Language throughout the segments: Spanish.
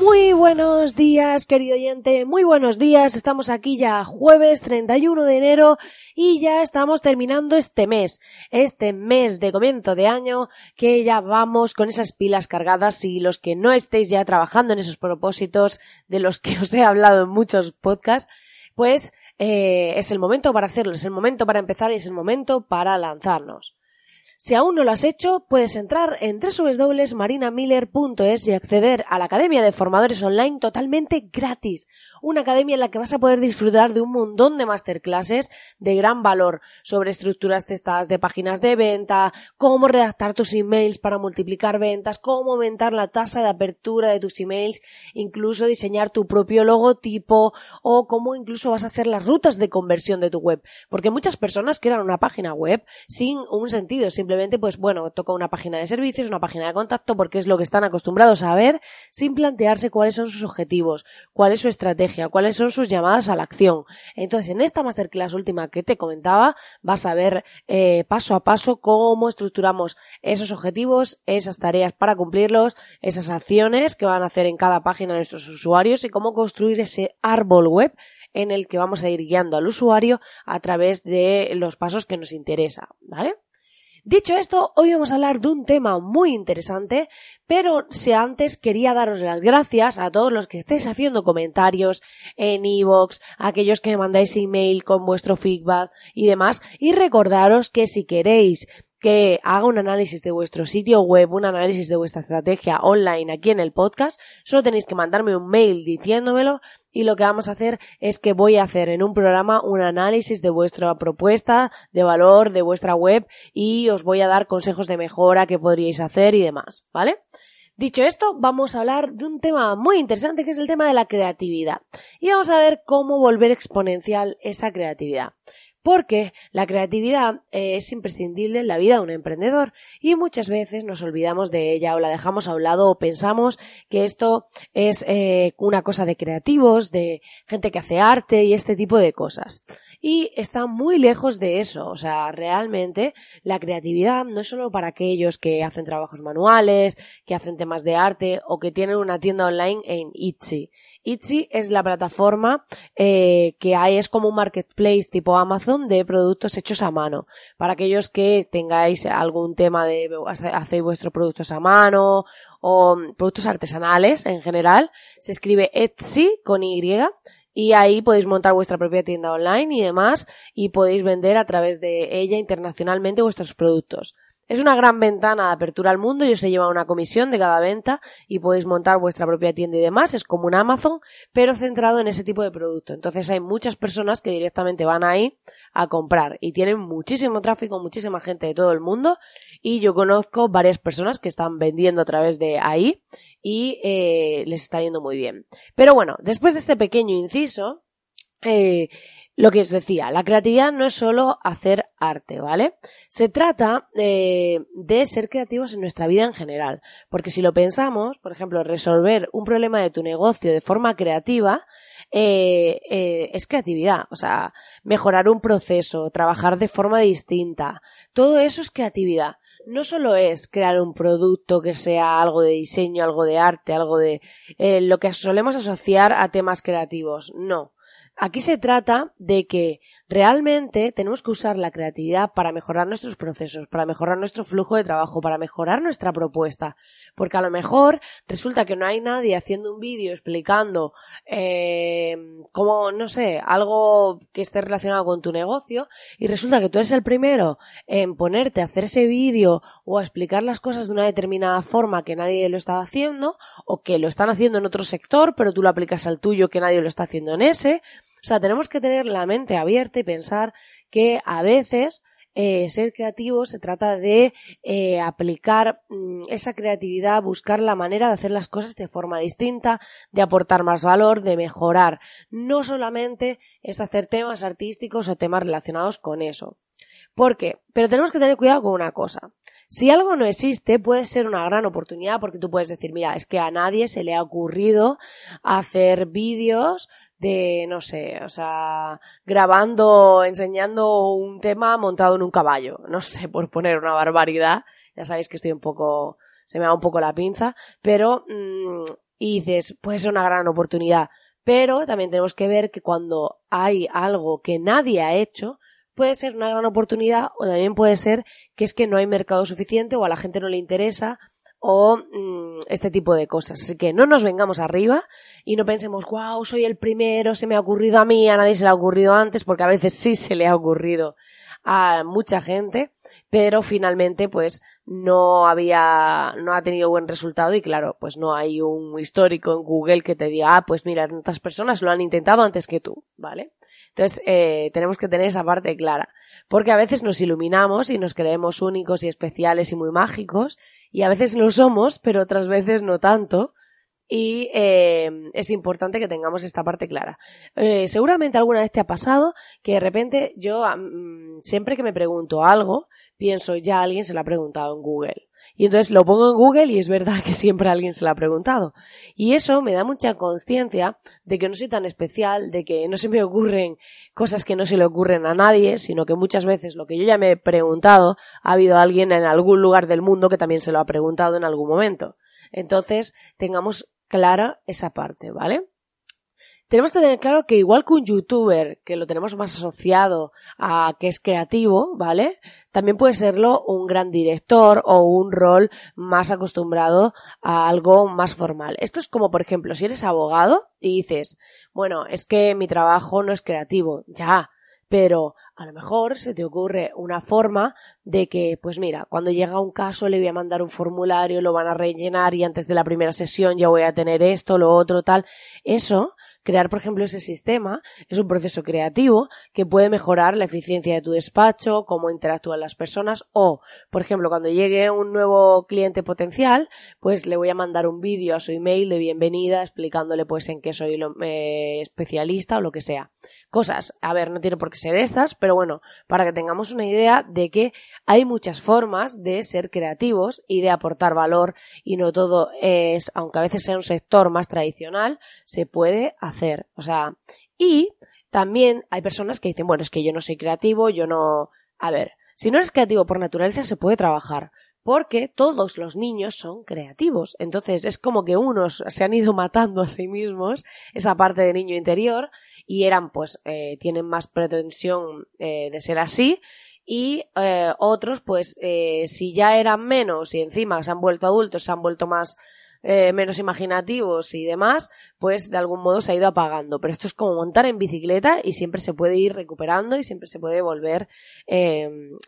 Muy buenos días, querido oyente, muy buenos días. Estamos aquí ya jueves 31 de enero y ya estamos terminando este mes, este mes de comienzo de año que ya vamos con esas pilas cargadas y los que no estéis ya trabajando en esos propósitos de los que os he hablado en muchos podcasts, pues eh, es el momento para hacerlo, es el momento para empezar y es el momento para lanzarnos. Si aún no lo has hecho, puedes entrar en www.marinamiller.es y acceder a la Academia de Formadores Online totalmente gratis una academia en la que vas a poder disfrutar de un montón de masterclasses de gran valor sobre estructuras testadas de páginas de venta, cómo redactar tus emails para multiplicar ventas, cómo aumentar la tasa de apertura de tus emails, incluso diseñar tu propio logotipo o cómo incluso vas a hacer las rutas de conversión de tu web. Porque muchas personas crean una página web sin un sentido, simplemente pues bueno, toca una página de servicios, una página de contacto porque es lo que están acostumbrados a ver sin plantearse cuáles son sus objetivos, cuál es su estrategia cuáles son sus llamadas a la acción. Entonces, en esta masterclass última que te comentaba, vas a ver eh, paso a paso cómo estructuramos esos objetivos, esas tareas para cumplirlos, esas acciones que van a hacer en cada página nuestros usuarios y cómo construir ese árbol web en el que vamos a ir guiando al usuario a través de los pasos que nos interesa, ¿vale? Dicho esto, hoy vamos a hablar de un tema muy interesante, pero si antes quería daros las gracias a todos los que estéis haciendo comentarios en iVoox, aquellos que me mandáis email con vuestro feedback y demás, y recordaros que si queréis que haga un análisis de vuestro sitio web, un análisis de vuestra estrategia online aquí en el podcast, solo tenéis que mandarme un mail diciéndomelo y lo que vamos a hacer es que voy a hacer en un programa un análisis de vuestra propuesta de valor de vuestra web y os voy a dar consejos de mejora que podríais hacer y demás, ¿vale? Dicho esto, vamos a hablar de un tema muy interesante que es el tema de la creatividad. Y vamos a ver cómo volver exponencial esa creatividad porque la creatividad eh, es imprescindible en la vida de un emprendedor y muchas veces nos olvidamos de ella o la dejamos a un lado o pensamos que esto es eh, una cosa de creativos, de gente que hace arte y este tipo de cosas. Y está muy lejos de eso, o sea, realmente la creatividad no es solo para aquellos que hacen trabajos manuales, que hacen temas de arte o que tienen una tienda online en Etsy. Etsy es la plataforma eh, que hay, es como un marketplace tipo Amazon de productos hechos a mano. Para aquellos que tengáis algún tema de hacer vuestros productos a mano o productos artesanales en general, se escribe Etsy con Y y ahí podéis montar vuestra propia tienda online y demás y podéis vender a través de ella internacionalmente vuestros productos. Es una gran ventana de apertura al mundo y se lleva una comisión de cada venta y podéis montar vuestra propia tienda y demás. Es como un Amazon, pero centrado en ese tipo de producto. Entonces hay muchas personas que directamente van ahí a comprar y tienen muchísimo tráfico, muchísima gente de todo el mundo y yo conozco varias personas que están vendiendo a través de ahí y eh, les está yendo muy bien. Pero bueno, después de este pequeño inciso, eh, lo que os decía, la creatividad no es solo hacer arte, ¿vale? Se trata eh, de ser creativos en nuestra vida en general, porque si lo pensamos, por ejemplo, resolver un problema de tu negocio de forma creativa eh, eh, es creatividad, o sea, mejorar un proceso, trabajar de forma distinta, todo eso es creatividad. No solo es crear un producto que sea algo de diseño, algo de arte, algo de lo que solemos asociar a temas creativos, no Aquí se trata de que realmente tenemos que usar la creatividad para mejorar nuestros procesos, para mejorar nuestro flujo de trabajo, para mejorar nuestra propuesta. Porque a lo mejor resulta que no hay nadie haciendo un vídeo explicando eh, cómo, no sé, algo que esté relacionado con tu negocio y resulta que tú eres el primero en ponerte a hacer ese vídeo o a explicar las cosas de una determinada forma que nadie lo está haciendo o que lo están haciendo en otro sector pero tú lo aplicas al tuyo que nadie lo está haciendo en ese o sea, tenemos que tener la mente abierta y pensar que a veces eh, ser creativo se trata de eh, aplicar mm, esa creatividad, buscar la manera de hacer las cosas de forma distinta, de aportar más valor, de mejorar. No solamente es hacer temas artísticos o temas relacionados con eso. ¿Por qué? Pero tenemos que tener cuidado con una cosa. Si algo no existe, puede ser una gran oportunidad porque tú puedes decir, mira, es que a nadie se le ha ocurrido hacer vídeos de, no sé, o sea, grabando, enseñando un tema montado en un caballo. No sé, por poner una barbaridad. Ya sabéis que estoy un poco, se me da un poco la pinza, pero, mm, y dices, puede ser una gran oportunidad. Pero también tenemos que ver que cuando hay algo que nadie ha hecho, puede ser una gran oportunidad o también puede ser que es que no hay mercado suficiente o a la gente no le interesa o mm, este tipo de cosas. Así que no nos vengamos arriba y no pensemos, wow, soy el primero, se me ha ocurrido a mí, a nadie se le ha ocurrido antes, porque a veces sí se le ha ocurrido a mucha gente, pero finalmente pues no había, no ha tenido buen resultado y claro, pues no hay un histórico en Google que te diga, ah, pues mira, tantas personas lo han intentado antes que tú, ¿vale? Entonces, eh, tenemos que tener esa parte clara. Porque a veces nos iluminamos y nos creemos únicos y especiales y muy mágicos, y a veces lo somos, pero otras veces no tanto. Y eh, es importante que tengamos esta parte clara. Eh, seguramente alguna vez te ha pasado que de repente yo siempre que me pregunto algo, pienso ya alguien se lo ha preguntado en Google. Y entonces lo pongo en Google y es verdad que siempre alguien se lo ha preguntado. Y eso me da mucha conciencia de que no soy tan especial, de que no se me ocurren cosas que no se le ocurren a nadie, sino que muchas veces lo que yo ya me he preguntado, ha habido alguien en algún lugar del mundo que también se lo ha preguntado en algún momento. Entonces, tengamos clara esa parte, ¿vale? Tenemos que tener claro que igual que un youtuber, que lo tenemos más asociado a que es creativo, ¿vale? También puede serlo un gran director o un rol más acostumbrado a algo más formal. Esto es como, por ejemplo, si eres abogado y dices, bueno, es que mi trabajo no es creativo, ya, pero a lo mejor se te ocurre una forma de que, pues mira, cuando llega un caso le voy a mandar un formulario, lo van a rellenar y antes de la primera sesión ya voy a tener esto, lo otro, tal. Eso crear, por ejemplo, ese sistema es un proceso creativo que puede mejorar la eficiencia de tu despacho, cómo interactúan las personas o, por ejemplo, cuando llegue un nuevo cliente potencial, pues le voy a mandar un vídeo a su email de bienvenida explicándole pues en qué soy eh, especialista o lo que sea cosas. A ver, no tiene por qué ser estas, pero bueno, para que tengamos una idea de que hay muchas formas de ser creativos y de aportar valor y no todo es, aunque a veces sea un sector más tradicional, se puede hacer. O sea, y también hay personas que dicen, bueno, es que yo no soy creativo, yo no... A ver, si no eres creativo por naturaleza se puede trabajar, porque todos los niños son creativos. Entonces es como que unos se han ido matando a sí mismos, esa parte de niño interior, y eran pues eh, tienen más pretensión eh, de ser así y eh, otros pues si ya eran menos y encima se han vuelto adultos se han vuelto más menos imaginativos y demás pues de algún modo se ha ido apagando. Pero esto es como montar en bicicleta y siempre se puede ir recuperando y siempre se puede volver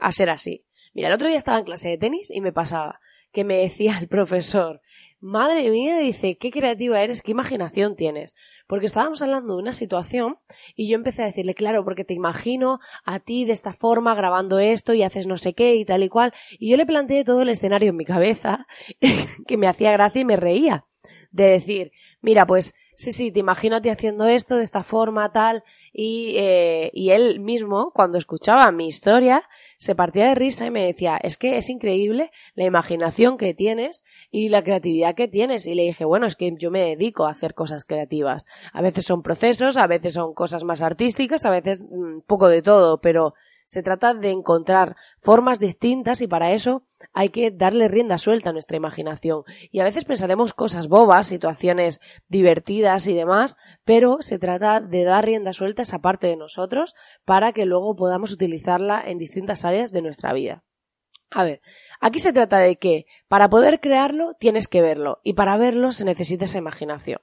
a ser así. Mira el otro día estaba en clase de tenis y me pasaba que me decía el profesor madre mía dice qué creativa eres qué imaginación tienes porque estábamos hablando de una situación y yo empecé a decirle, claro, porque te imagino a ti de esta forma grabando esto y haces no sé qué y tal y cual. Y yo le planteé todo el escenario en mi cabeza que me hacía gracia y me reía. De decir, mira, pues sí, sí, te imagino a ti haciendo esto de esta forma, tal. Y, eh, y él mismo, cuando escuchaba mi historia, se partía de risa y me decía, es que es increíble la imaginación que tienes y la creatividad que tienes. Y le dije, bueno, es que yo me dedico a hacer cosas creativas. A veces son procesos, a veces son cosas más artísticas, a veces mm, poco de todo, pero se trata de encontrar formas distintas y para eso hay que darle rienda suelta a nuestra imaginación. Y a veces pensaremos cosas bobas, situaciones divertidas y demás, pero se trata de dar rienda suelta a esa parte de nosotros para que luego podamos utilizarla en distintas áreas de nuestra vida. A ver, aquí se trata de que para poder crearlo tienes que verlo y para verlo se necesita esa imaginación.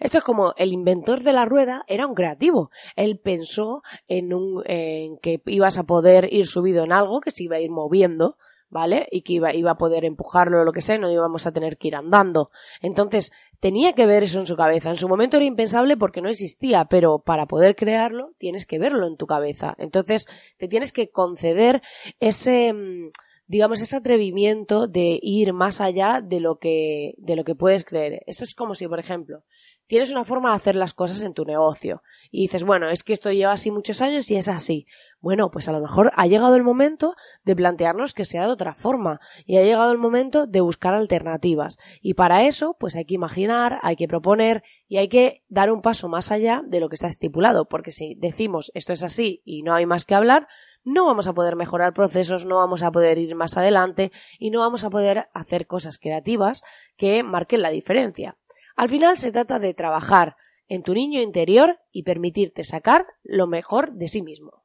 Esto es como el inventor de la rueda era un creativo. Él pensó en un en que ibas a poder ir subido en algo que se iba a ir moviendo, ¿vale? Y que iba, iba a poder empujarlo o lo que sea, no íbamos a tener que ir andando. Entonces, tenía que ver eso en su cabeza. En su momento era impensable porque no existía, pero para poder crearlo tienes que verlo en tu cabeza. Entonces, te tienes que conceder ese mm, digamos, ese atrevimiento de ir más allá de lo que, de lo que puedes creer. Esto es como si, por ejemplo, tienes una forma de hacer las cosas en tu negocio y dices, bueno, es que esto lleva así muchos años y es así. Bueno, pues a lo mejor ha llegado el momento de plantearnos que sea de otra forma y ha llegado el momento de buscar alternativas. Y para eso, pues hay que imaginar, hay que proponer y hay que dar un paso más allá de lo que está estipulado, porque si decimos esto es así y no hay más que hablar, no vamos a poder mejorar procesos, no vamos a poder ir más adelante y no vamos a poder hacer cosas creativas que marquen la diferencia. Al final se trata de trabajar en tu niño interior y permitirte sacar lo mejor de sí mismo.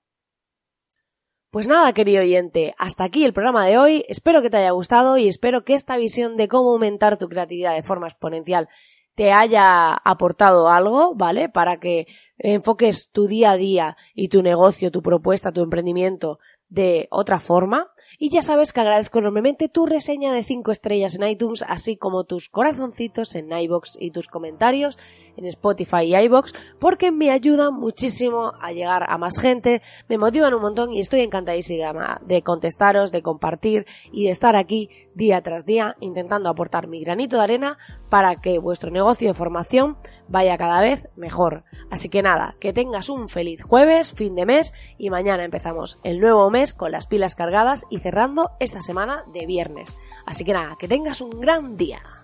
Pues nada, querido oyente, hasta aquí el programa de hoy. Espero que te haya gustado y espero que esta visión de cómo aumentar tu creatividad de forma exponencial te haya aportado algo, ¿vale? Para que enfoques tu día a día y tu negocio, tu propuesta, tu emprendimiento de otra forma. Y ya sabes que agradezco enormemente tu reseña de 5 estrellas en iTunes, así como tus corazoncitos en iBox y tus comentarios en Spotify y iBox, porque me ayudan muchísimo a llegar a más gente, me motivan un montón y estoy encantadísima de contestaros, de compartir y de estar aquí día tras día intentando aportar mi granito de arena para que vuestro negocio de formación vaya cada vez mejor. Así que nada, que tengas un feliz jueves, fin de mes y mañana empezamos el nuevo mes con las pilas cargadas y cerrando esta semana de viernes. Así que nada, que tengas un gran día.